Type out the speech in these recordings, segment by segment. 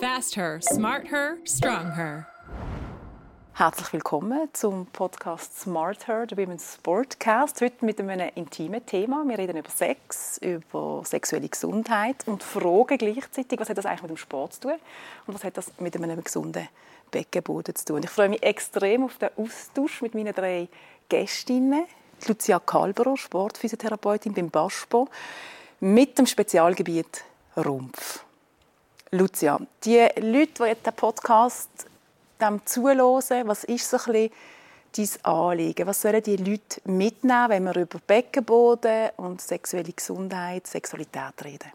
Fast Her, Smart Her, Strong Her. Herzlich willkommen zum Podcast Smart Her, der Women's Sportcast. Heute mit einem intimen Thema. Wir reden über Sex, über sexuelle Gesundheit und fragen gleichzeitig, was hat das eigentlich mit dem Sport zu tun und was hat das mit einem gesunden Beckenboden zu tun. Ich freue mich extrem auf den Austausch mit meinen drei Gästinnen. Lucia Kalberer, Sportphysiotherapeutin beim BASPO, mit dem Spezialgebiet Rumpf. Lucia, die Leute, die den Podcast dem zuhören, was ist so ein bisschen dein Anliegen? Was sollen die Leute mitnehmen, wenn wir über Beckenboden und sexuelle Gesundheit, Sexualität reden?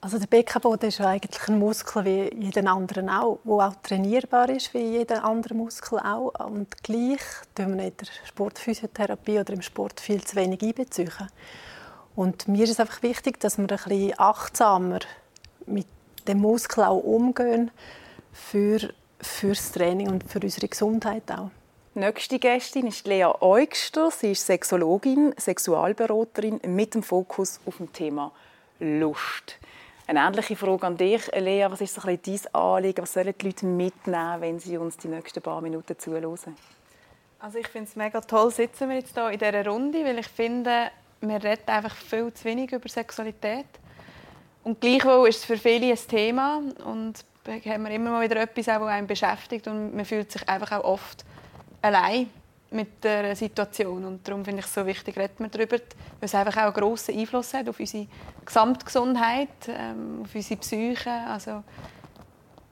Also der Beckenboden ist eigentlich ein Muskel wie jeden anderen auch, der auch trainierbar ist wie jeder andere Muskel auch. Und gleich tun wir in der Sportphysiotherapie oder im Sport viel zu wenig einbeziehen. Und mir ist es einfach wichtig, dass wir ein bisschen achtsamer mit dem Muskel auch umgehen für, für das Training und für unsere Gesundheit auch. Nächste Gästin ist Lea Eugster. Sie ist Sexologin, Sexualberaterin mit dem Fokus auf dem Thema Lust. Eine ähnliche Frage an dich, Lea. Was ist so ein dein Anliegen? Was sollen die Leute mitnehmen, wenn sie uns die nächsten paar Minuten zuhören? Also ich finde es mega toll, sitzen wir jetzt hier in dieser Runde, weil ich finde, wir reden einfach viel zu wenig über Sexualität. Und gleichwohl ist es für viele ein Thema und haben wir immer mal wieder etwas, das einen beschäftigt und man fühlt sich einfach auch oft allein mit der Situation. Und darum finde ich es so wichtig, reden wir darüber, weil es einfach auch einen grossen Einfluss hat auf unsere Gesamtgesundheit, ähm, auf unsere Psyche. Also,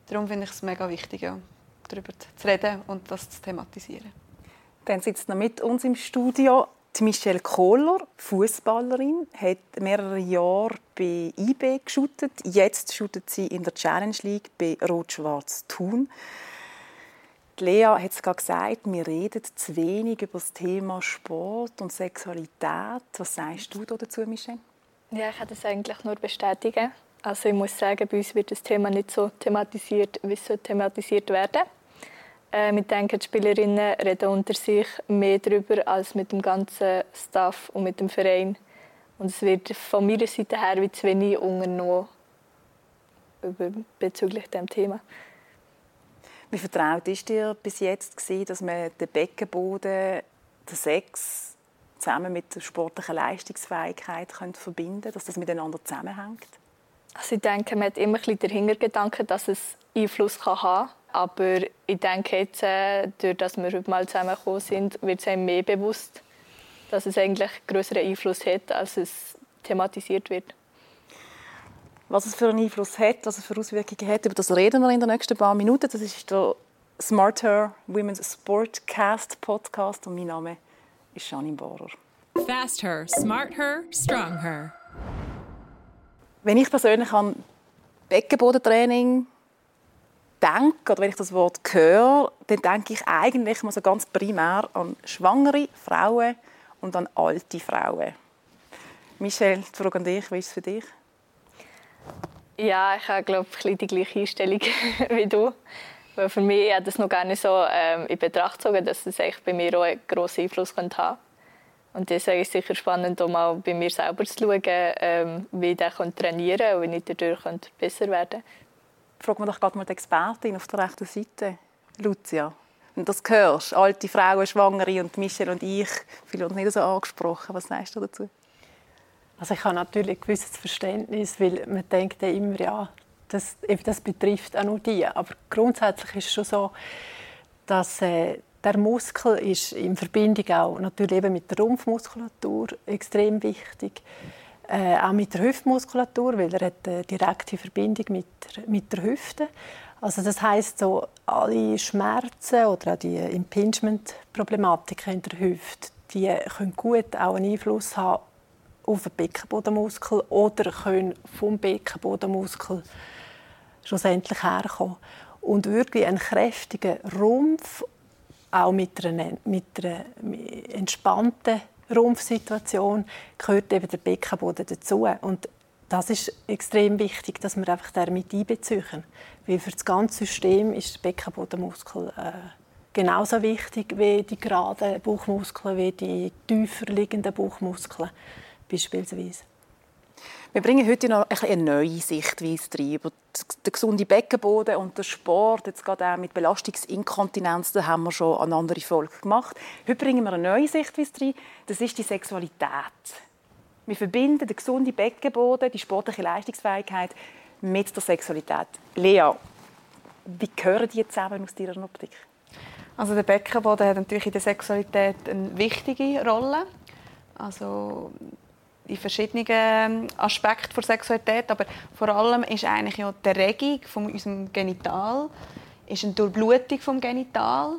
darum finde ich es mega wichtig, ja, darüber zu reden und das zu thematisieren. Dann sitzt noch mit uns im Studio die Michelle Kohler, Fußballerin, hat mehrere Jahre bei IB geschootet. Jetzt shootet sie in der Challenge League bei Rot-Schwarz Thun. Lea hat es gerade gesagt, wir reden zu wenig über das Thema Sport und Sexualität. Was sagst du dazu, Michelle? Ja, ich kann das eigentlich nur bestätigen. Also ich muss sagen, bei uns wird das Thema nicht so thematisiert, wie es thematisiert werden äh, wir denken, die Spielerinnen reden unter sich mehr darüber als mit dem ganzen Staff und mit dem Verein. Und es wird von meiner Seite her wie zu wenig unternommen bezüglich diesem Thema. Wie vertraut ist dir bis jetzt dass man den Beckenboden, den Sex zusammen mit der sportlichen Leistungsfähigkeit verbinden können, dass das miteinander zusammenhängt? Also ich denke, man hat immer ein den Hintergedanken, dass es Einfluss haben kann. Aber ich denke jetzt, äh, durch dass wir heute mal zusammengekommen sind, wird es einem mehr bewusst, dass es eigentlich größeren Einfluss hat, als es thematisiert wird. Was es für einen Einfluss hat, was es für Auswirkungen hat, über das reden wir in den nächsten paar Minuten. Das ist der Smarter Women's Sportcast Podcast und mein Name ist Janine Bohrer. Fast Her, Smart Her, Strong Her. Wenn ich persönlich an Beckenbodentraining denke oder wenn ich das Wort höre, dann denke ich eigentlich mal so ganz primär an schwangere Frauen und an alte Frauen. Michelle, die Frage an dich, wie ist es für dich? Ja, ich habe glaube ich die gleiche Einstellung wie du. Weil für mich hat das noch gar nicht so ähm, in Betracht gezogen, dass es bei mir auch einen grossen Einfluss haben könnte. Und deswegen ist es sicher spannend, um auch bei mir selber zu schauen, ähm, wie ich trainieren kann und wie ich dadurch besser werden kann. Fragen wir doch gerade mal die Expertin auf der rechten Seite, Lucia. Wenn du das hörst, alte Frauen, Schwangere und Michelle und ich, viele uns nicht so angesprochen. Was sagst du dazu? Also ich habe natürlich ein gewisses Verständnis, weil man denkt ja immer, ja, das, das betrifft auch nur die. Aber grundsätzlich ist es schon so, dass äh, der Muskel ist in Verbindung auch natürlich eben mit der Rumpfmuskulatur extrem wichtig. Äh, auch mit der Hüftmuskulatur, weil er hat eine direkte Verbindung mit, mit der Hüfte. Also das heißt so alle Schmerzen oder auch die Impingement-Problematiken in der Hüfte, die können gut auch einen Einfluss haben auf den Beckenbodenmuskel oder können vom Beckenbodenmuskel schlussendlich herkommen. Und wirklich einen kräftigen Rumpf, auch mit einer, mit einer entspannten Rumpfsituation, gehört eben der Beckenboden dazu. Und das ist extrem wichtig, dass wir einfach damit einbeziehen. Weil für das ganze System ist der Beckenbodenmuskel äh, genauso wichtig wie die geraden Bauchmuskeln, wie die tiefer liegenden Bauchmuskeln beispielsweise. Wir bringen heute noch eine neue Sichtweise rein über den gesunden Beckenboden und den Sport. Jetzt gerade auch mit Belastungsinkontinenz, da haben wir schon eine andere Folge gemacht. Heute bringen wir eine neue Sichtweise rein. Das ist die Sexualität. Wir verbinden den gesunden Beckenboden, die sportliche Leistungsfähigkeit mit der Sexualität. Lea, wie gehören die zusammen aus deiner Optik? Also der Beckenboden hat natürlich in der Sexualität eine wichtige Rolle. Also in verschiedenen ähm, Aspekten der Sexualität, aber vor allem ist eigentlich ja die Regung von unserem Genital, ist eine Durchblutung vom Genital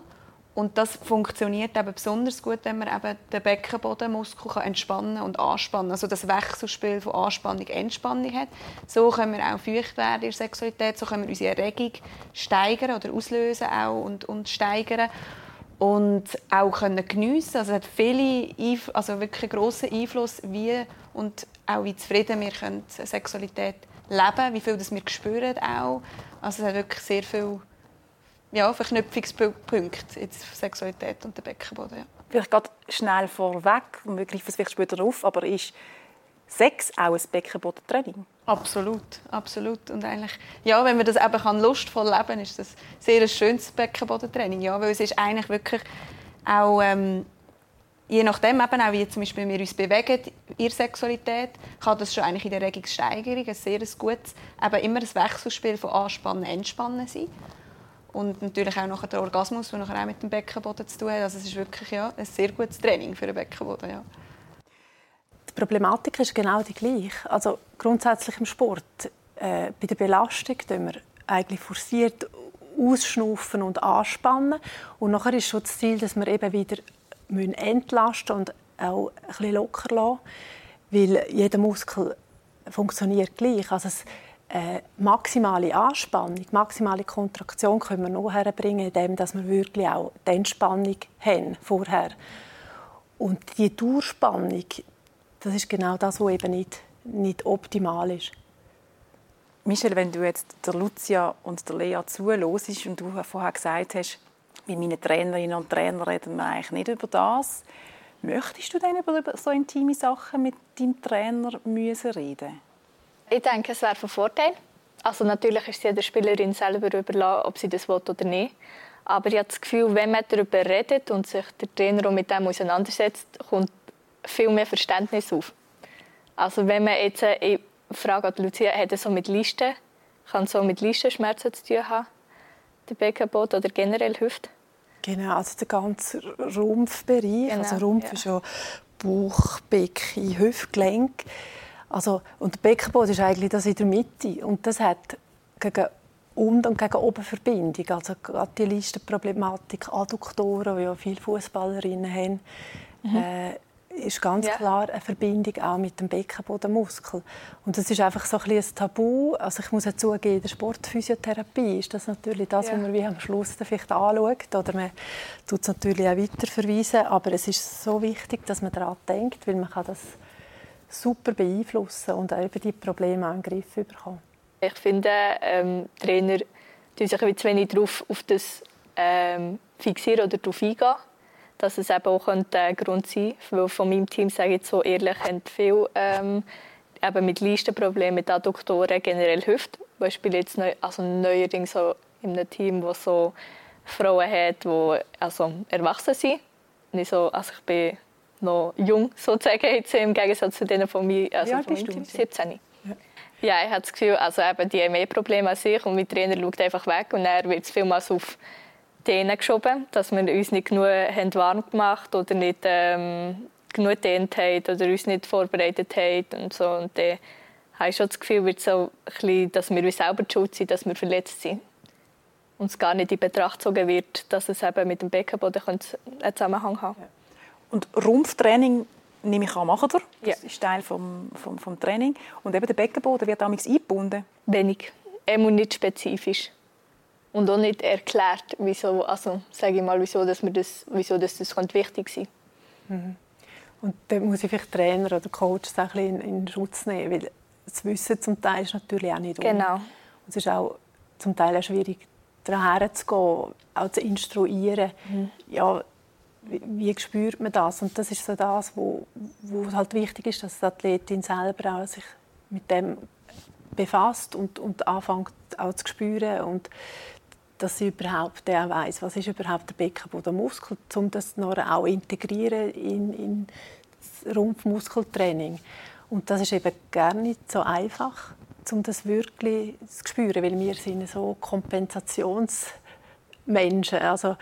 und das funktioniert eben besonders gut, wenn man eben den Beckenbodenmuskel entspannen und anspannen Also das Wechselspiel von Anspannung und Entspannung hat. So können wir auch feucht werden in der Sexualität, so können wir unsere Erregung steigern oder auslösen auch und, und steigern und auch können geniessen. Also es hat viele, also wirklich grossen Einfluss, wie und auch wie zufrieden wir können Sexualität leben, wie viel das wir spüren auch. Also es hat wirklich sehr viel ja, Verknüpfungspunkt in Sexualität und der Beckenboden. Ja. Vielleicht gerade schnell vorweg, wir greifen es vielleicht später auf, aber ist Sex auch ein Beckenbodentraining? Absolut, absolut. Und eigentlich, ja, wenn man das eben kann, lustvoll leben kann, ist das sehr ein schönes Beckenbodentraining. Ja, weil es ist eigentlich wirklich auch, ähm, je nachdem, eben auch, wie zum Beispiel wir uns bewegen der Sexualität, kann das schon eigentlich in der Regungssteigerung ein sehr gutes, eben immer ein Wechselspiel von Anspannen, Entspannen sein. Und natürlich auch der Orgasmus, der nachher auch mit dem Beckenboden zu tun hat. Also es ist wirklich ja, ein sehr gutes Training für den Beckenboden. Ja. Die Problematik ist genau die gleiche. Also grundsätzlich im Sport, äh, bei der Belastung tun wir eigentlich forciert ausschnaufen und anspannen. Und nachher ist schon das Ziel, dass wir eben wieder entlasten und auch ein locker lassen, weil jeder Muskel funktioniert gleich. Also es, äh, maximale Anspannung, maximale Kontraktion können wir nur herbringen, indem dass wir wirklich auch die Entspannung haben vorher. Und die Durchspannung, das ist genau das, was eben nicht, nicht optimal ist. Michel, wenn du jetzt der Lucia und der Lea zuhörst und du vorher gesagt hast, mit meinen Trainerinnen und Trainern reden wir eigentlich nicht über das, möchtest du dann über so intime Sachen mit deinem Trainer müssen reden ich denke, es wäre von Vorteil. Also natürlich ist es jeder Spielerin selber überlassen, ob sie das will oder nicht. Aber ich habe das Gefühl, wenn man darüber redet und sich der Trainer mit dem auseinandersetzt, kommt viel mehr Verständnis auf. Also wenn man jetzt, äh, ich frage an Lucia, hat er so mit Listen, kann so mit Listenschmerzen zu tun haben, der Beckenboden oder generell Hüfte? Genau, also der ganze Rumpfbereich, genau, also Rumpf ja. ist ja Bauch, Becken, Hüftgelenk. Also, und der Beckenboden ist eigentlich das in der Mitte. Und das hat gegen unten und gegen oben Verbindung. Also gerade die Listenproblematik, Adduktoren, die ja viele Fußballerinnen haben, mhm. äh, ist ganz ja. klar eine Verbindung auch mit dem Beckenbodenmuskel. Und das ist einfach so ein, ein Tabu. Also ich muss ja zugeben, in der Sportphysiotherapie ist das natürlich das, ja. was man wie am Schluss vielleicht anschaut. Oder man tut es natürlich auch weiterverweisen. Aber es ist so wichtig, dass man daran denkt, weil man kann das super beeinflussen und eben die Probleme in den Griff bekommen. Ich finde, ähm, Trainer tun sich zu wenig darauf auf das ähm, fixieren oder darauf eingehen. Dass es eben auch ein Grund sein könnte. Weil von meinem Team, sage ich so ehrlich, haben viele ähm, eben mit Leistenproblemen, mit Adduktoren, generell Hüfte. Beispiel jetzt neu, also neuerdings so in einem Team, das so Frauen hat, die also erwachsen sind. Nicht so, also ich bin noch jung sozusagen jetzt im Gegensatz zu denen von mir, also ja, von meinem Team, 17. Ja. ja, ich habe das Gefühl, also eben, die haben mehr Probleme als ich und mein Trainer schaut einfach weg und er wird es vielmals auf denen geschoben, dass wir uns nicht genug haben warm gemacht oder nicht ähm, genug dehnt haben oder uns nicht vorbereitet haben und so. Und dann habe ich schon das Gefühl, wird so bisschen, dass wir uns selber schuld sind, dass wir verletzt sind. Und es gar nicht in Betracht gezogen wird, dass es eben mit dem Beckenboden einen Zusammenhang haben. Und Rumpftraining nehme ich an, machen ihr. Das ist Teil vom, vom, vom Training. Und eben der Beckenboden wird damals eingebunden. Wenig. Er muss nicht spezifisch. Und auch nicht erklärt, wieso, also sage ich mal, wieso, dass mir das, wieso dass das wichtig sein mhm. Und dann muss ich vielleicht Trainer oder Coach ein bisschen in, Schutz nehmen, weil das Wissen zum Teil ist natürlich auch nicht Genau. Und es ist auch zum Teil auch schwierig, daher zu gehen, auch zu instruieren. Mhm. Ja, wie, wie spürt man das? Und das ist so das, wo, wo halt wichtig ist, dass die Athletin selber auch sich mit dem befasst und, und anfängt auch zu spüren und dass sie überhaupt auch weiss, was ist überhaupt der Beckenbodenmuskel, um das noch auch integrieren in, in das Rumpfmuskeltraining. Und das ist eben gar nicht so einfach, um das wirklich zu spüren, weil wir sind so Kompensationsmenschen. Also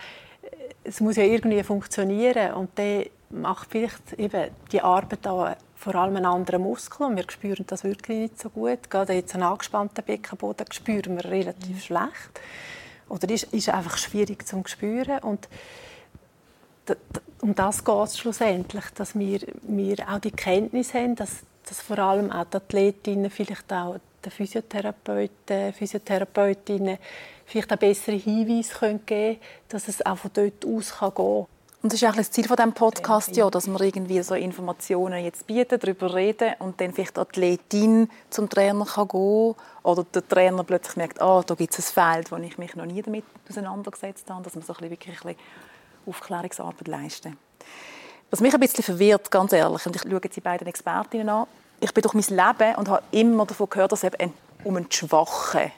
es muss ja irgendwie funktionieren und dann macht vielleicht eben die Arbeit auch vor allem einen anderen Muskel und wir spüren das wirklich nicht so gut. Gerade jetzt einen angespannten Beckenboden spüren wir relativ mhm. schlecht oder ist, ist einfach schwierig zu spüren und um das geht es schlussendlich, dass wir, wir auch die Kenntnis haben, dass, dass vor allem auch die Athletinnen, vielleicht auch die Physiotherapeuten, Physiotherapeutinnen vielleicht auch bessere Hinweise geben können, dass es auch von dort aus gehen kann. Und das ist eigentlich das Ziel von diesem Podcast, ja, dass wir irgendwie so Informationen jetzt bieten, darüber reden und dann vielleicht die Athletin zum Trainer kann gehen oder der Trainer plötzlich merkt, ah, da gibt es ein Feld, wo ich mich noch nie damit auseinandergesetzt habe, dass wir so ein bisschen wirklich ein bisschen Aufklärungsarbeit leisten. Was mich ein bisschen verwirrt, ganz ehrlich, und ich schaue jetzt die beiden Expertinnen an, ich bin durch mein Leben und habe immer davon gehört, dass es eben um einen schwachen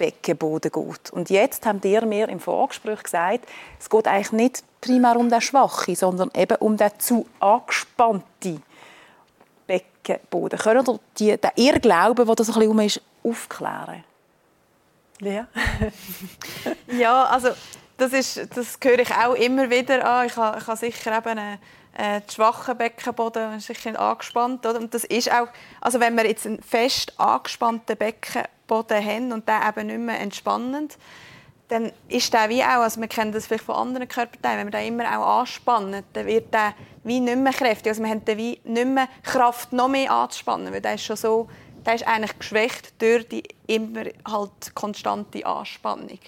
Beckenboden geht. Und jetzt haben ihr mir im Vorgespräch gesagt, es geht eigentlich nicht primär um den schwachen, sondern eben um den zu angespannten Beckenboden. Können ihr die, den Irrglauben, der so ein bisschen um ist, aufklären? Ja. ja, also das, ist, das höre ich auch immer wieder an. Ich habe, ich habe sicher eben einen, einen schwachen Beckenboden, sicher angespannt. Oder? Und das ist auch, also wenn wir jetzt einen fest angespannten Beckenboden haben und der eben nicht mehr entspannend, dann ist der wie auch, also wir kennen das vielleicht von anderen Körperteilen, wenn wir den immer auch anspannen, dann wird der wie nicht mehr kräftig. Also wir haben dann wie nicht mehr Kraft, noch mehr anzuspannen, weil der ist schon so, der ist eigentlich geschwächt durch die immer halt konstante Anspannung.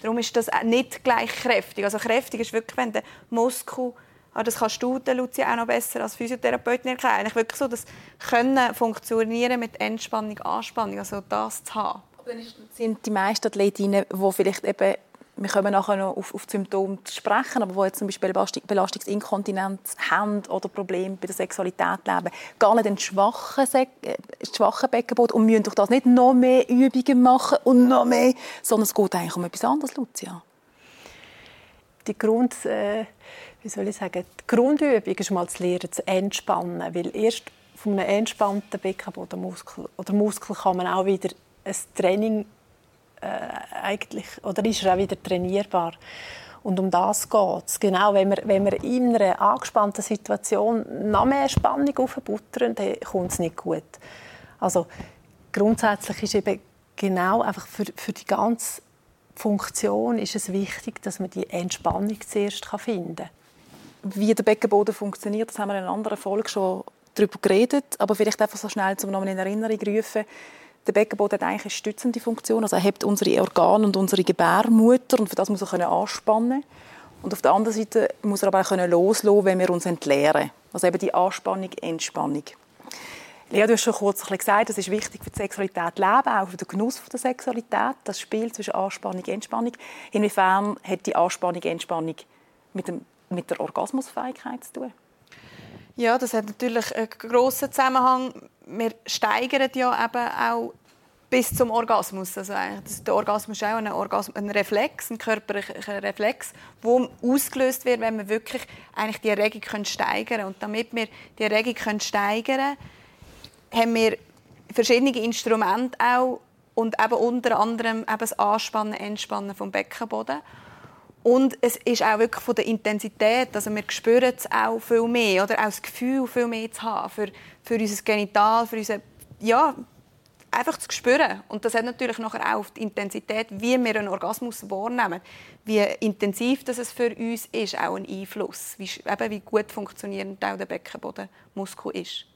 Darum ist das nicht gleich kräftig. Also kräftig ist wirklich, wenn der Muskel aber das kannst du, Lucia, auch noch besser als Physiotherapeutin erklären. Eigentlich wirklich so, das Können funktionieren mit Entspannung, Anspannung, also das zu haben dann sind die meisten Athletinnen, die vielleicht eben wir kommen nachher noch auf, auf die Symptome zu sprechen, aber die jetzt zum Beispiel Belastungsinkontinenz haben oder Probleme bei der Sexualität leben, gar nicht einen schwachen, äh, schwachen Beckenboden und müssen durch das nicht noch mehr Übungen machen und noch mehr, sondern es geht eigentlich um etwas anderes, Lucia. Die Grund, äh, wie soll ich sagen, die Grundübung ist mal zu lernen, zu entspannen, weil erst von einem entspannten Beckenbodenmuskel oder Muskel kann man auch wieder ein Training äh, eigentlich, oder ist er auch wieder trainierbar. Und um das geht es. Genau, wenn wir, wenn wir in einer angespannten Situation noch mehr Spannung aufbuttern, dann kommt es nicht gut. Also grundsätzlich ist eben genau einfach für, für die ganze Funktion ist es wichtig, dass man die Entspannung zuerst finden kann. Wie der Beckenboden funktioniert, das haben wir in einer anderen Folge schon darüber geredet, aber vielleicht einfach so schnell zum nochmal in Erinnerung rufen. Der Beckenboden hat eigentlich eine stützende Funktion. Also er hebt unsere Organe und unsere Gebärmutter und für das muss er anspannen und auf der anderen Seite muss er aber auch loslassen, wenn wir uns entleeren. Also eben die Anspannung, Entspannung. Lea, du hast schon kurz gesagt, das ist wichtig für die Sexualität leben, auch für den Genuss der Sexualität, das Spiel zwischen Anspannung und Entspannung. Inwiefern hat die Anspannung, Entspannung mit, dem, mit der Orgasmusfähigkeit zu tun? Ja, das hat natürlich einen grossen Zusammenhang. Wir steigern ja eben auch bis zum Orgasmus. Also das, der Orgasmus ist auch ein, Orgasmus, ein Reflex, ein körperlicher Reflex, der ausgelöst wird, wenn wir wirklich eigentlich die Erregung steigern können. Und damit wir die Erregung steigern können, haben wir verschiedene Instrumente auch und eben unter anderem eben das Anspannen, Entspannen vom Beckenboden. Und es ist auch wirklich von der Intensität, also wir spüren es auch viel mehr, oder auch das Gefühl viel mehr zu haben für, für unser Genital, für unser, ja, einfach zu spüren. Und das hat natürlich nachher auch auf die Intensität, wie wir einen Orgasmus wahrnehmen, wie intensiv das es für uns ist, auch einen Einfluss, wie, eben, wie gut funktionierend auch der Beckenbodenmuskel ist.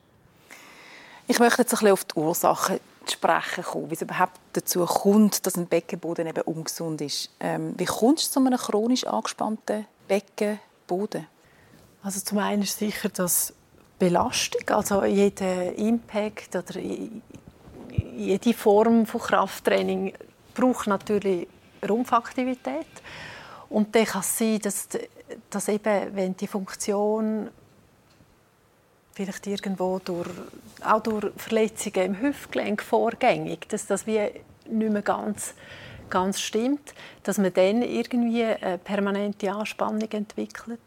Ich möchte jetzt ein bisschen auf die Ursachen zu sprechen kommen, wie es überhaupt dazu kommt, dass ein Beckenboden eben ungesund ist. Ähm, wie kommst du zu einem chronisch angespannten Beckenboden? Also zum einen ist sicher das Belastung, also jeder Impact oder jede Form von Krafttraining braucht natürlich Rumpfaktivität. Und dann kann es sein, dass, dass eben, wenn die Funktion vielleicht irgendwo durch, auch durch Verletzungen im Hüftgelenk vorgängig, dass das wie nicht mehr ganz, ganz stimmt, dass man dann irgendwie eine permanente Anspannung entwickelt.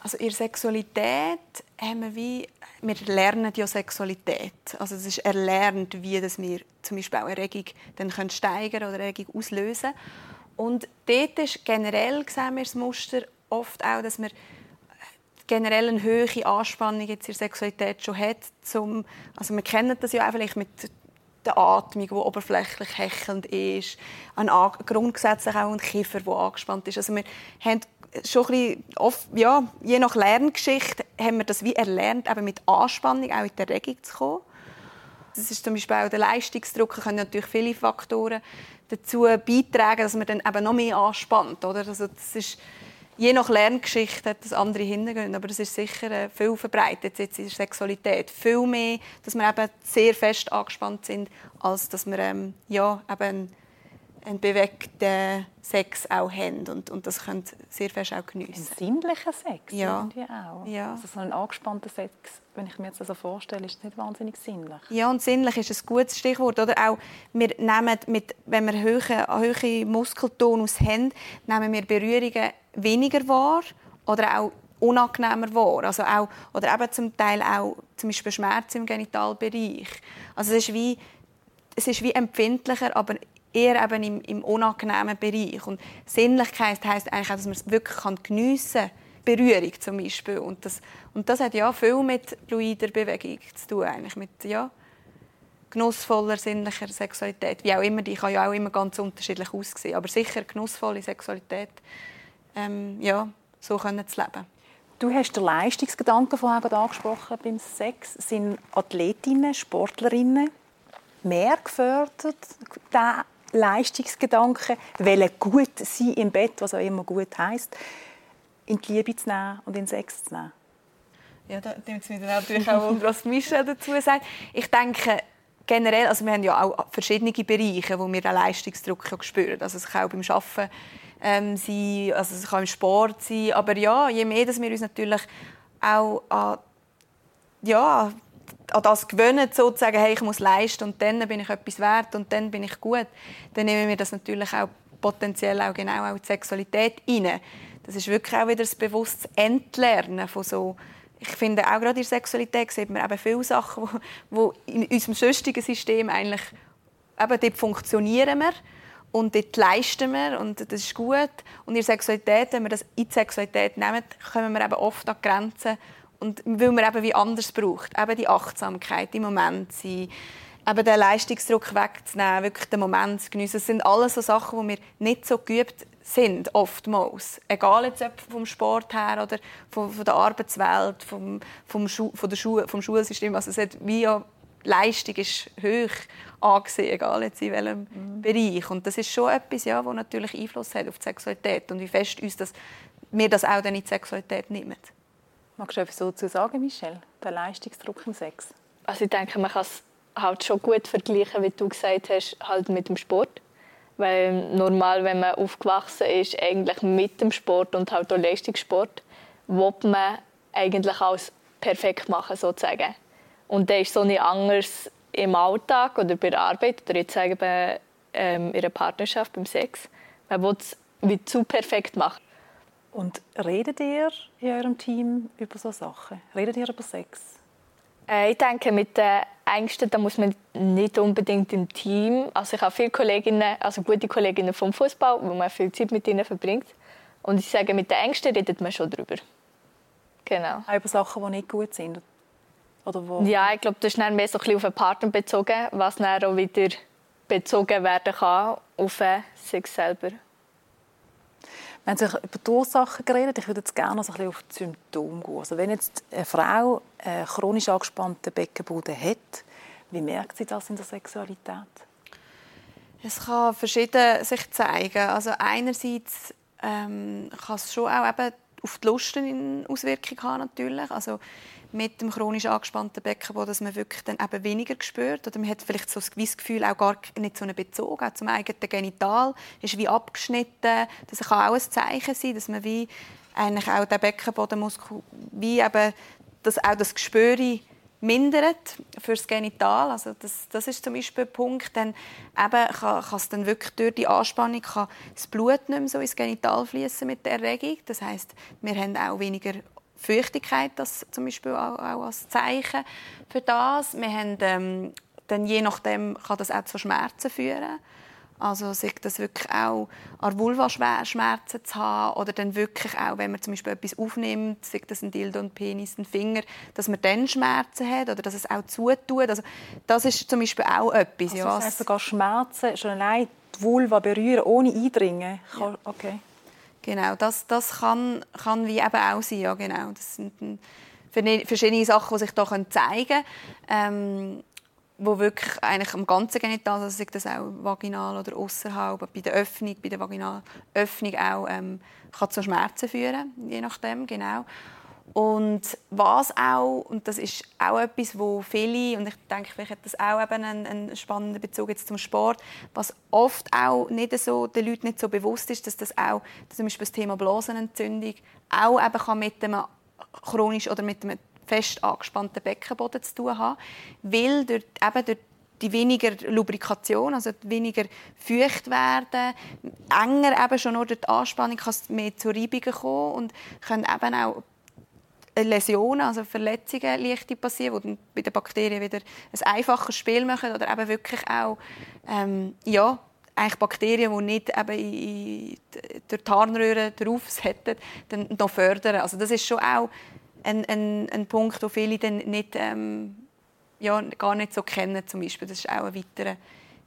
Also in Sexualität haben wir wie, wir lernen ja Sexualität. Also es ist erlernt, wie dass wir zum Beispiel auch Erregung dann können steigern oder Erregung auslösen Und dort ist generell sehen wir das Muster oft auch, dass wir generell eine hohe Anspannung jetzt in der Sexualität schon hat. Zum, also wir kennen das ja auch vielleicht mit der Atmung, die oberflächlich hechelnd ist, ein grundsätzlich auch ein Kiefer, der angespannt ist. Also wir haben schon ein bisschen oft, ja, je nach Lerngeschichte haben wir das wie erlernt, eben mit Anspannung auch in der Regung zu kommen. Das ist zum Beispiel auch der Leistungsdruck, können natürlich viele Faktoren dazu beitragen, dass man dann eben noch mehr anspannt, oder? Also das ist je nach Lerngeschichte hat das andere Hintergründe, aber das ist sicher äh, viel verbreitet jetzt in der Sexualität. Viel mehr, dass wir eben sehr fest angespannt sind, als dass wir ähm, ja, eben einen bewegten Sex auch haben und, und das können sehr fest auch geniessen. Ein sinnlicher Sex ja. irgendwie auch. Ja. Also so ein angespannter Sex, wenn ich mir das so vorstelle, ist nicht wahnsinnig sinnlich. Ja, und sinnlich ist ein gutes Stichwort. Oder auch, wir nehmen mit, wenn wir hohe, hohe Muskeltonus haben, nehmen wir Berührungen weniger wahr oder auch unangenehmer wahr. Also auch, oder eben zum Teil auch zum Beispiel Schmerzen im Genitalbereich. Also es ist wie, es ist wie empfindlicher, aber eher eben im, im unangenehmen Bereich. Und Sinnlichkeit heisst eigentlich auch, dass man es wirklich geniessen kann. Berührung zum Beispiel. Und das, und das hat ja viel mit fluider Bewegung zu tun. Eigentlich mit, ja, genussvoller, sinnlicher Sexualität. Wie auch immer, die kann ja auch immer ganz unterschiedlich aussehen. Aber sicher genussvolle Sexualität, ähm, ja, so können zu leben. Du hast den Leistungsgedanken vorhin angesprochen beim Sex. Sind Athletinnen, Sportlerinnen mehr gefördert, diesen Leistungsgedanken, wollen gut sein im Bett, was auch immer gut heißt, in die Liebe zu nehmen und in Sex zu nehmen? Ja, da nimmt es mich natürlich auch was Michelle dazu sagt. Ich denke, generell, also wir haben ja auch verschiedene Bereiche, wo wir den Leistungsdruck spüren. Also es kann auch beim Arbeiten ähm, sein, also es kann im Sport sein. Aber ja, je mehr, dass wir uns natürlich auch an, ja, an das gewöhnen, sozusagen, hey, ich muss leisten und dann bin ich etwas wert und dann bin ich gut, dann nehmen wir das natürlich auch potenziell auch genau auch die Sexualität rein. Das ist wirklich auch wieder das bewusstes Entlernen von so ich finde auch gerade in der Sexualität sieht man eben viele Sachen, wo, in unserem sonstigen System eigentlich eben dort funktionieren wir und dort leisten wir und das ist gut. Und in der Sexualität, wenn wir das in die Sexualität nehmen, kommen wir eben oft an Grenzen und weil man eben wie anders braucht. Eben die Achtsamkeit, im Moment sein, eben den Leistungsdruck wegzunehmen, wirklich den Moment zu geniessen. Das sind alles so Sachen, die wir nicht so geübt sind, oftmals. Egal jetzt vom Sport her oder von, von der Arbeitswelt, vom, vom, Schu von der Schu vom Schulsystem. Also es hat wie ja, Leistung ist hoch angesehen, egal jetzt in welchem mhm. Bereich. Und das ist schon etwas, ja, das natürlich Einfluss hat auf die Sexualität und wie fest uns das, wir das auch dann in die Sexualität nehmen. Magst du etwas dazu sagen, Michelle? Der Leistungsdruck im Sex? Also ich denke, man kann es halt schon gut vergleichen, wie du gesagt hast, halt mit dem Sport. Weil normal, wenn man aufgewachsen ist, eigentlich mit dem Sport und halt auch Leistungssport, will man eigentlich alles perfekt machen, sozusagen. Und das ist so nicht anders im Alltag oder bei der Arbeit oder jetzt sagen wir ähm, in einer Partnerschaft, beim Sex. Man will es zu perfekt machen. Und redet ihr in eurem Team über so Sachen? Redet ihr über Sex? Äh, ich denke, mit den Ängsten da muss man nicht unbedingt im Team. Also ich habe viele Kolleginnen, also gute Kolleginnen vom Fußball, wo man viel Zeit mit ihnen verbringt. Und ich sage, mit den Ängsten redet man schon darüber. Genau. Auch über Sachen, die nicht gut sind? Oder wo? Ja, ich glaube, das ist dann mehr so ein bisschen auf den Partner bezogen, was dann auch wieder bezogen werden kann auf sich selber. Wir haben sich über die Ursachen geredet. Ich würde jetzt gerne noch ein bisschen auf die Symptome gehen. Also wenn jetzt eine Frau einen chronisch angespannten Beckenboden hat, wie merkt sie das in der Sexualität? Es kann verschieden sich zeigen. Also einerseits ähm, kann es schon auch eben auf die Lust eine Auswirkung haben natürlich. Also mit dem chronisch angespannten Beckenboden, dass man wirklich dann eben weniger spürt. Oder man hat vielleicht so das Gefühl, auch gar nicht so einen Bezug auch zum eigenen Genital. ist wie abgeschnitten. Das kann auch ein Zeichen sein, dass man wie eigentlich auch den Beckenbodenmuskel wie eben dass auch das Gespür mindert fürs Genital. Also das, das ist zum Beispiel ein Punkt. Dann eben kann, kann es dann wirklich durch die Anspannung kann das Blut nicht mehr so ins Genital fließen mit der Erregung. Das heißt, wir haben auch weniger Feuchtigkeit, das zum Beispiel auch, auch als Zeichen für das. Wir haben ähm, dann je nachdem kann das auch zu Schmerzen führen. Also sich das wirklich auch an Vulva Schmerzen zu haben oder dann wirklich auch, wenn man zum Beispiel etwas aufnimmt, sei das ein Dildo, ein Penis, ein Finger, dass man dann Schmerzen hat oder dass es auch zutut. Also das ist zum Beispiel auch etwas. Also das heißt sogar Schmerzen, schon allein die Vulva berühren, ohne eindringen. Ja. Okay. Genau, das, das kann, kann wie eben auch sein. Ja, genau. Das sind verschiedene Sachen, die sich hier zeigen können. Ähm, wo wirklich eigentlich am ganzen Genital, also sei das auch vaginal oder außerhalb, bei der Öffnung, bei der Vaginalöffnung auch ähm, kann zu Schmerzen führen, je nachdem, genau. Und was auch, und das ist auch etwas, wo viele, und ich denke, vielleicht hat das auch eben einen, einen spannenden Bezug jetzt zum Sport, was oft auch nicht so, den Leuten nicht so bewusst ist, dass das auch, dass zum Beispiel das Thema Blasenentzündung auch eben kann mit einem chronisch oder mit einem fest angespannten Beckenboden zu tun haben, weil durch, eben durch die weniger Lubrikation, also weniger feucht werden, enger eben schon nur durch die Anspannung kann es mehr zu Reibungen kommen und können eben auch Läsionen, also Verletzungen leichte passieren, die bei den Bakterien wieder ein einfaches Spiel machen oder eben wirklich auch ähm, ja, eigentlich Bakterien, die nicht eben in, durch die Harnröhre drauf hätten, dann noch fördern. Also das ist schon auch ein, ein, ein Punkt, den viele dann nicht, ähm, ja, gar nicht so kennen. Zum Beispiel. Das ist auch ein weiterer,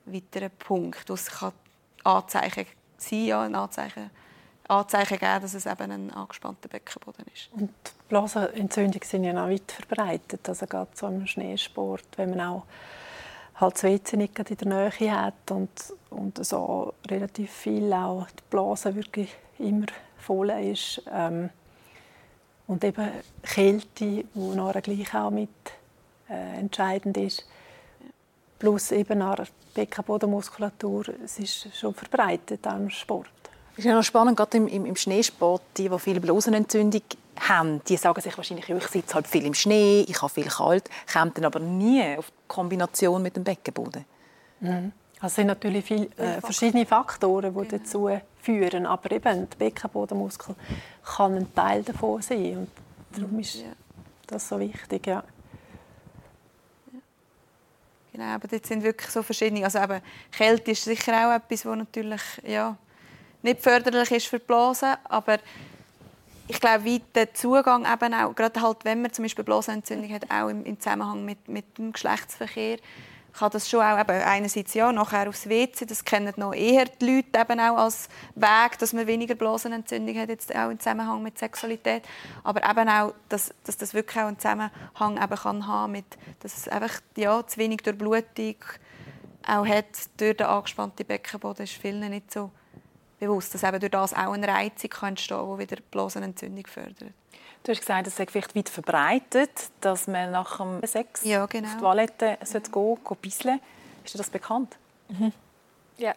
weiterer Punkt, das kann Anzeichen sein, ja, ein Anzeichen, Anzeichen geben, dass es eben ein angespannter Beckenboden ist. Und Blasenentzündungen sind ja noch weit verbreitet, also gerade so im Schneesport, wenn man auch halt das nicht in der Nähe hat und, und so relativ viel auch die Blase wirklich immer voll ist. Ähm, und eben Kälte, die nachher gleich auch mit äh, entscheidend ist. Plus eben auch Beckenbodenmuskulatur, es ist schon verbreitet im Sport. Es ist ja noch spannend, gerade im, im, im Schneesport, die, die viel Blasenentzündung haben, die sagen sich wahrscheinlich, ich sitze halt viel im Schnee, ich habe viel kalt, kommen dann aber nie auf die Kombination mit dem Beckenboden. Mhm. Es sind natürlich viele äh, verschiedene Faktoren, die genau. dazu führen, aber eben der Beckenbodenmuskel kann ein Teil davon sein und darum ist ja. das so wichtig, ja. Genau, aber dort sind wirklich so verschiedene, also eben Kälte ist sicher auch etwas, was natürlich ja, nicht förderlich ist für die Blase, aber ich glaube, wie der Zugang eben auch, gerade halt, wenn man zum Beispiel Blasenentzündung hat, auch im, im Zusammenhang mit, mit dem Geschlechtsverkehr, kann das schon auch eben einerseits ja, nachher aufs WC, das kennen noch eher die Leute eben auch als Weg, dass man weniger Blasenentzündung hat, jetzt auch im Zusammenhang mit Sexualität, aber eben auch, dass, dass das wirklich auch einen Zusammenhang eben kann haben mit, dass es einfach ja, zu wenig Durchblutung auch hat durch den angespannten Beckenboden, ist vielen nicht so bewusst, dass eben durch das auch eine Reizung entstehen kann, die wieder Blasenentzündung fördert. Du hast gesagt, es sei vielleicht weit verbreitet, dass man nach dem Sex ja, genau. auf die Toilette sollte gehen sollte, bisseln. Ist dir das bekannt? Mhm. Ja.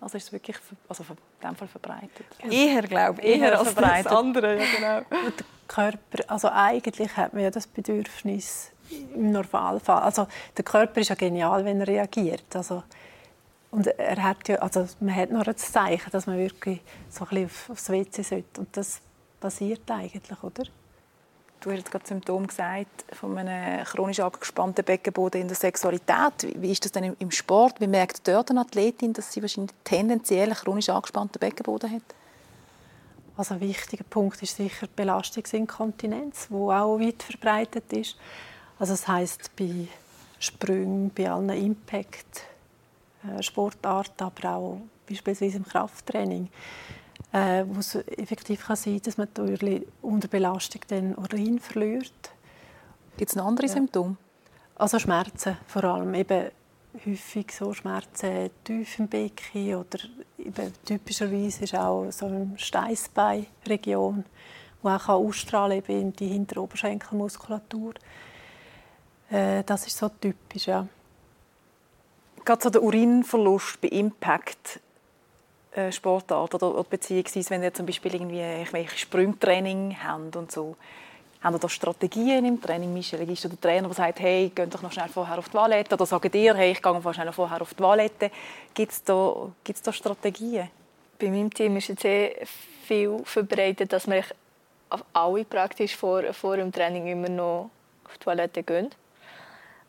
Also ist es wirklich also in dem Fall verbreitet? Eher, glaube ich. Eher, eher als verbreitet. das andere. Ja, genau. der Körper, also eigentlich hat man ja das Bedürfnis im Normalfall. Also der Körper ist ja genial, wenn er reagiert. Also, und er hat ja, also man hat noch ein Zeichen, dass man wirklich so ein bisschen aufs WC sollte. Und das passiert eigentlich, oder? Du hast gerade Symptom gesagt von einem chronisch angespannten Beckenboden in der Sexualität. Wie ist das denn im Sport? Wie merkt dort eine Athletin, dass sie wahrscheinlich tendenziell einen chronisch angespannten Beckenboden hat? Also ein wichtiger Punkt ist sicher die Belastungsinkontinenz, die auch weit verbreitet ist. Also das heißt bei Sprüngen, bei allen Impact äh, Sportarten, aber auch beispielsweise im Krafttraining äh, wo es effektiv kann sein kann, dass man durch unter Belastung den Urin verliert. Gibt es noch andere ja. Symptome? Also Schmerzen vor allem, eben häufig so Schmerzen tief im Becken oder eben typischerweise ist auch so eine Steißbeinregion, wo auch ausstrahlen eben in die Hinteroberschenkelmuskulatur. Äh, das ist so typisch, ja. Gerade so der Urinverlust bei Impact äh, Sportart oder, oder beziehungsweise wenn ihr zum Beispiel irgendwie irgendwelche Sprungtraining habt und so, Haben ihr da Strategien im Training? Michelle, gibst du den Trainer, der sagt, hey, geh doch noch schnell vorher auf die Toilette? Oder sagen dir, hey, ich gehe noch schnell vorher auf die Toilette? Gibt es da, da Strategien? Bei meinem Team ist es sehr viel verbreitet, dass wir alle praktisch vor, vor dem Training immer noch auf die Toilette gehen.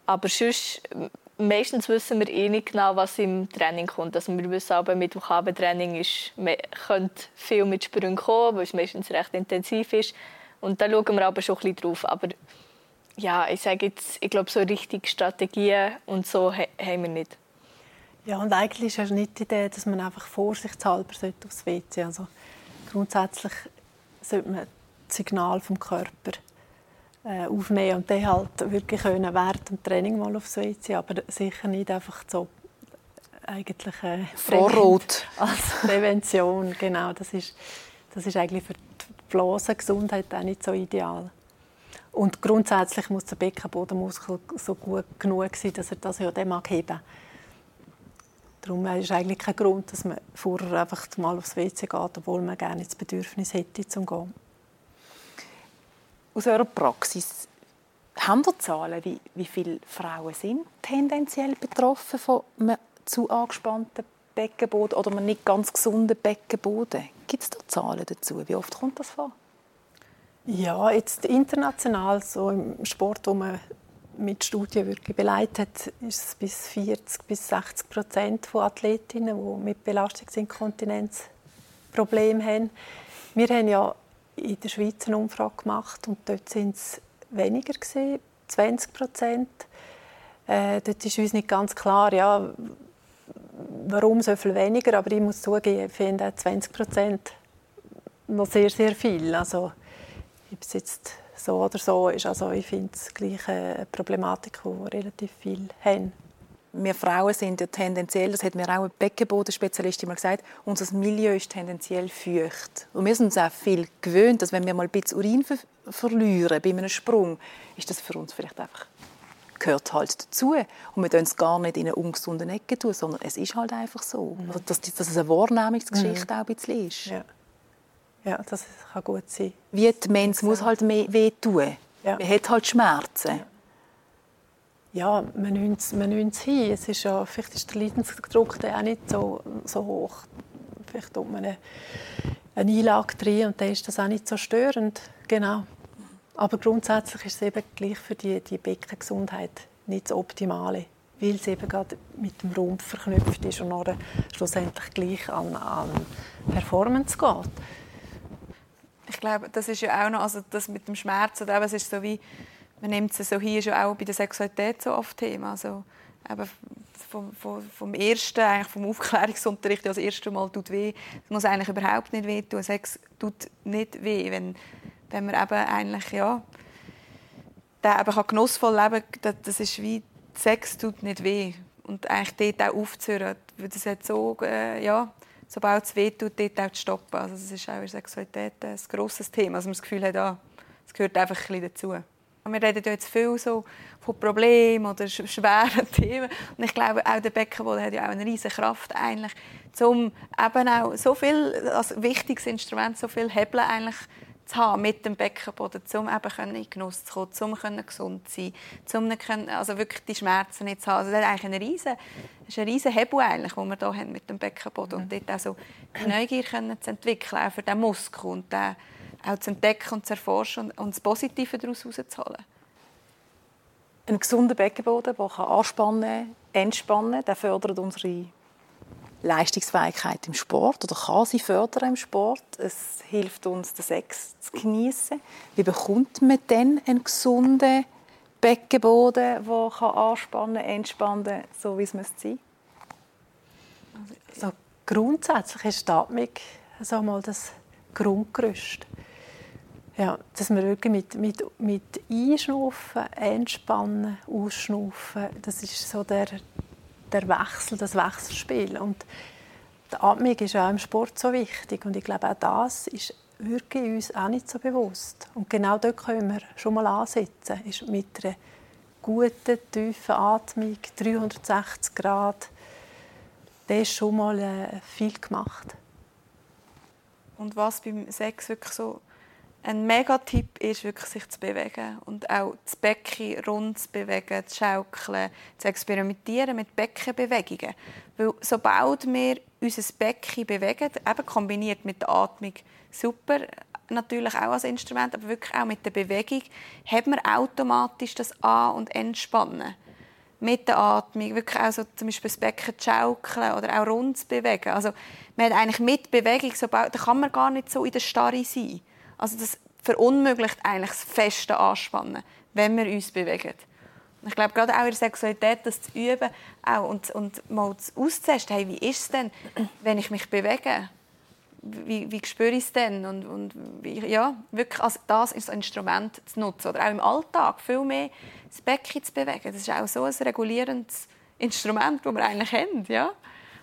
Aber sonst, meistens wissen wir eh nicht genau, was im Training kommt. Also wir wissen aber, mit dem Kabeltraining ist, könnte viel mit Sprüngen kommen, weil es meistens recht intensiv ist. Und da schauen wir aber schon ein bisschen drauf. Aber ja, ich sage jetzt, ich glaube, so richtig Strategien und so haben wir nicht. Ja, und eigentlich ist es nicht die Idee, dass man einfach vorsichtshalber aufs WC sollte. Also grundsätzlich sollte man das Signal vom Körper aufnehmen und dann halt wirklich können während dem Training mal aufs WC, aber sicher nicht einfach so eigentlich äh, Vorrot als Prävention. genau, das ist, das ist eigentlich für Blasengesundheit auch nicht so ideal. Und grundsätzlich muss der Beckenbodenmuskel so gut genug sein, dass er das ja dann mag heben Darum ist eigentlich kein Grund, dass man vorher einfach mal aufs WC geht, obwohl man gerne das Bedürfnis hätte, zum gehen. Aus eurer Praxis haben ihr Zahlen, wie, wie viele Frauen sind tendenziell betroffen von einem zu angespannten Beckenboden oder einem nicht ganz gesunden Beckenboden? Gibt es da Zahlen dazu? Wie oft kommt das vor? Ja, jetzt international, so im Sport, wo man mit Studien wirklich beleitet, ist es bis 40 bis 60 Prozent von Athletinnen, die mit Belastungsinkontinenz Probleme haben. Wir haben ja in der Schweiz eine Umfrage gemacht und dort sind es weniger gewesen, 20 Prozent. Äh, dort ist uns nicht ganz klar, ja, warum so viel weniger, aber ich muss zugeben, ich finde 20 Prozent noch sehr, sehr viel. Also, ob es jetzt so oder so ist, also ich finde es gleich eine Problematik, die relativ viel haben. Wir Frauen sind ja tendenziell, das hat mir auch ein Beckenbodenspezialist immer gesagt, unser Milieu ist tendenziell feucht. Und wir sind uns auch viel gewöhnt, dass wenn wir mal ein bisschen Urin ver verlieren bei einem Sprung, ist das für uns vielleicht einfach gehört halt dazu. Und wir tun es gar nicht in eine ungesunde Ecke tun, sondern es ist halt einfach so. Mhm. Also, dass, dass es eine Wahrnehmungsgeschichte mhm. auch ein bisschen ist. Ja. ja, das kann gut sein. Wie die Mensch muss halt mehr wehtun. Ja. Man hat halt Schmerzen. Ja. Ja, man nimmt es, man nimmt hin. Es ist ja, vielleicht ist der Leidensdruck auch nicht so, so hoch. Vielleicht tut man eine, Einlage drin und dann ist das auch nicht so störend. Genau. Aber grundsätzlich ist es eben gleich für die, die Beckengesundheit nicht das Optimale, weil es eben gerade mit dem Rumpf verknüpft ist und dann schlussendlich gleich an, an Performance geht. Ich glaube, das ist ja auch noch, also das mit dem Schmerz, es ist so wie, man nimmt es so hier schon auch bei der Sexualität so oft Thema, also eben vom, vom, vom ersten, eigentlich vom Aufklärungsunterricht, das erste Mal tut weh, das muss eigentlich überhaupt nicht weh tun. Sex tut nicht weh, wenn wenn man eben eigentlich ja der eben genussvoll leben kann, das ist wie Sex tut nicht weh und eigentlich dort auch aufzuhören, weil das so äh, ja sobald es weh tut, dort auch zu stoppen. Also das ist auch in der Sexualität ein grosses Thema, also man das Gefühl hat, ah, es gehört einfach ein bisschen dazu. Wir reden ja jetzt viel so von Problemen oder schweren Themen. Und ich glaube, auch der Beckenboden hat ja auch eine riesige Kraft eigentlich, um eben auch so viel, als wichtiges Instrument, so viel Hebel eigentlich zu haben mit dem Beckenboden, um eben in Genuss zu kommen, um gesund zu sein, um also wirklich die Schmerzen nicht zu haben. Also das ist eigentlich ein riesen, ist ein riesen Hebel, eigentlich, den wir hier haben mit dem Beckenboden. Und dort auch so die Neugier können zu entwickeln, auch für den Muskel und den auch zu entdecken und zu erforschen und, das Positive daraus herauszuholen. Ein gesunder Beckenboden, der anspannen entspannen kann, fördert unsere Leistungsfähigkeit im Sport oder kann sie fördern im Sport. Es hilft uns, den Sex zu genießen. Wie bekommt man denn einen gesunden Beckenboden, der anspannen, entspannen, so wie es sein müsste? Also grundsätzlich ist die Atmung also mal das Grundgerüst. Ja, dass wir wirklich mit, mit, mit Einschnaufen, Entspannen, Ausschnaufen, das ist so der, der Wechsel, das Wechselspiel. Und die Atmung ist auch im Sport so wichtig. Und ich glaube, auch das ist wirklich uns auch nicht so bewusst. Und genau dort können wir schon mal ansetzen. Ist mit einer guten, tiefen Atmung, 360 Grad, da ist schon mal äh, viel gemacht. Und was beim Sex wirklich so ein Megatipp ist wirklich, sich zu bewegen und auch das Becken rund zu bewegen, zu schaukeln, zu experimentieren mit Beckenbewegungen. Weil sobald wir unser Becken bewegen, eben kombiniert mit der Atmung, super, natürlich auch als Instrument, aber wirklich auch mit der Bewegung, haben wir automatisch das An- und Entspannen. Mit der Atmung, wirklich auch so zum Beispiel das Becken schaukeln oder auch rund zu bewegen. Also man hat eigentlich mit Bewegung, sobald, da kann man gar nicht so in der Starre sein. Also das verunmöglicht eigentlich das feste Anspannen, wenn wir uns bewegen. Ich glaube, gerade auch in der Sexualität, das zu üben auch und, und mal auszutesten, hey, wie ist es denn, wenn ich mich bewege? Wie, wie spüre ich es denn? Und, und ja, wirklich als das ist ein Instrument zu nutzen. Oder auch im Alltag viel mehr das Becken zu bewegen. Das ist auch so ein regulierendes Instrument, das wir eigentlich haben. Ja?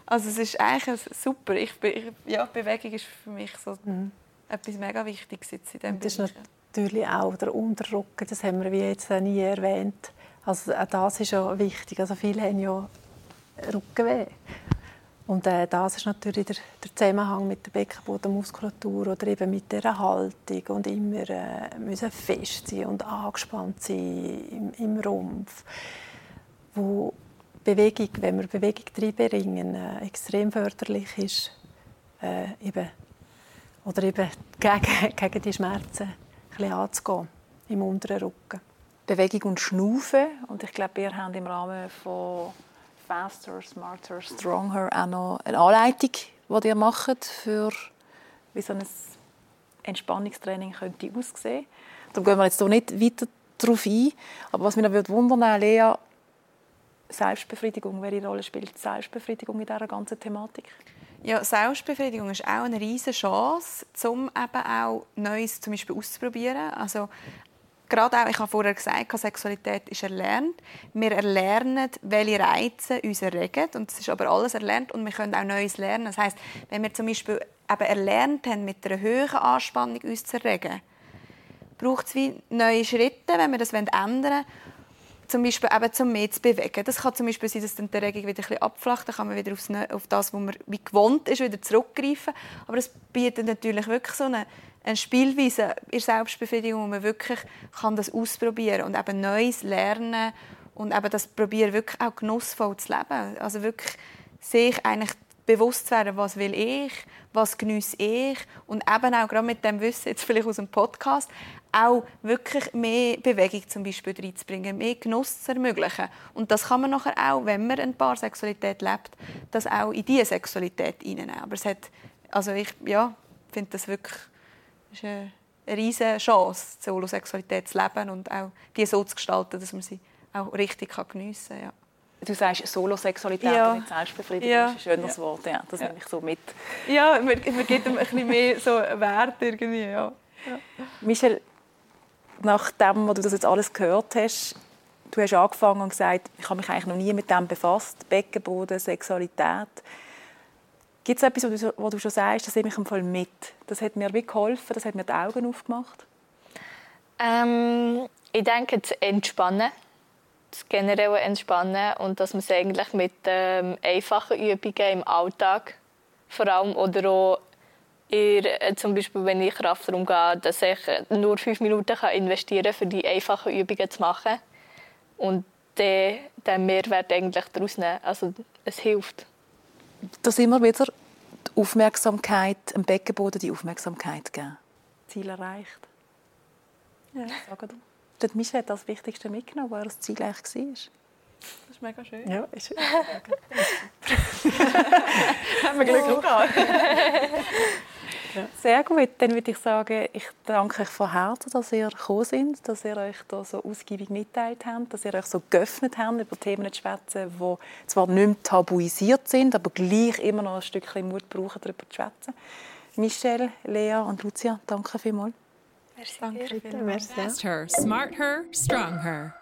Also es ist eigentlich super. Ich, ich, ja, Bewegung ist für mich so mhm etwas mega Wichtiges jetzt in diesem Das ist natürlich auch der Unterrücken, das haben wir wie jetzt nie erwähnt. Also auch das ist ja wichtig. Also viele haben ja Rückenweh. Und äh, das ist natürlich der, der, Zusammenhang mit der Beckenbodenmuskulatur oder eben mit der Haltung und immer äh, müssen fest sein und angespannt sein im, im Rumpf. Wo Bewegung, wenn wir Bewegung reinbringen, äh, extrem förderlich ist, äh, eben oder eben gegen, gegen die Schmerzen ein anzugehen im unteren Rücken. Bewegung und Schnaufen. Und ich glaube, wir haben im Rahmen von Faster, Smarter, Stronger auch noch eine Anleitung, die ihr macht, für wie so ein Entspannungstraining könnte aussehen. Da gehen wir jetzt hier nicht weiter darauf ein. Aber was mich noch wundern Lea, Selbstbefriedigung, welche Rolle spielt Selbstbefriedigung in dieser ganzen Thematik? Ja, Selbstbefriedigung ist auch eine riesige Chance, um eben auch Neues zum Beispiel auszuprobieren. Also gerade auch, ich habe vorher gesagt, Sexualität ist erlernt. Wir erlernen, welche Reize uns erregen. Und das ist aber alles erlernt und wir können auch Neues lernen. Das heißt, wenn wir zum Beispiel eben erlernt haben, mit einer höheren Anspannung uns zu erregen, braucht es wie neue Schritte, wenn wir das ändern wollen zum Beispiel eben zum mehr zu bewegen. Das kann zum Beispiel sein, dass dann die Erregung wieder ein bisschen abflacht, dann kann man wieder aufs, auf das, was man wie gewohnt ist, wieder zurückgreifen. Aber es bietet natürlich wirklich so eine, eine Spielweise in Selbstbefriedigung, wo man wirklich kann das ausprobieren und eben Neues lernen und eben das probieren, wirklich auch genussvoll zu leben. Also wirklich sich eigentlich bewusst zu werden, was will ich, was genieße ich und eben auch gerade mit dem Wissen, jetzt vielleicht aus dem Podcast, auch wirklich mehr Bewegung zum Beispiel reinzubringen, mehr Genuss zu ermöglichen. Und das kann man nachher auch, wenn man ein paar Sexualität lebt, das auch in diese Sexualität hineinnehmen. Aber es hat, also ich ja, finde das wirklich ist eine riesige Chance, Solosexualität zu leben und auch die so zu gestalten, dass man sie auch richtig geniessen kann. Ja. Du sagst Solosexualität ja. und nicht Selbstbefriedigung, ja. das ist ein schönes ja. Wort. Ja, das ja. nehme ich so mit. Ja, man, man gibt ihm ein bisschen mehr so Wert irgendwie. Ja. Ja. Michel, nach dem, was du das jetzt alles gehört hast, du hast angefangen und gesagt, ich habe mich eigentlich noch nie mit dem befasst, Beckenboden, Sexualität. Gibt es etwas, wo du schon sagst, das nehme ich im Fall mit? Das hat mir wie geholfen, das hat mir die Augen aufgemacht? Ähm, ich denke, das Entspannen. Das generelle Entspannen und dass man es eigentlich mit ähm, einfachen Übungen im Alltag vor allem oder auch Eher, äh, zum Beispiel, wenn ich Kraftraum gehe, dass ich äh, nur fünf Minuten kann investieren kann, für die einfachen Übungen zu machen. Und den, den Mehrwert eigentlich daraus nehmen. Also es hilft. Dass immer wieder die Aufmerksamkeit, am Beckenboden die Aufmerksamkeit geben. Ziel erreicht. Ja. Sagen du. Der Michel hat das Wichtigste mitgenommen, er das Ziel eigentlich war. Das ist mega schön. Ja, ist Haben wir Glück gehabt. Ja. Sehr gut. Dann würde ich sagen, ich danke euch von Herzen, dass ihr gekommen seid, dass ihr euch da so ausgiebig mitteilt habt, dass ihr euch so geöffnet habt, über Themen zu sprechen, die zwar nicht mehr tabuisiert sind, aber gleich immer noch ein Stückchen Mut brauchen, darüber zu sprechen. Michelle, Lea und Lucia, danke vielmals. Merci. Danke. Merci. Fast her, smart her, strong her.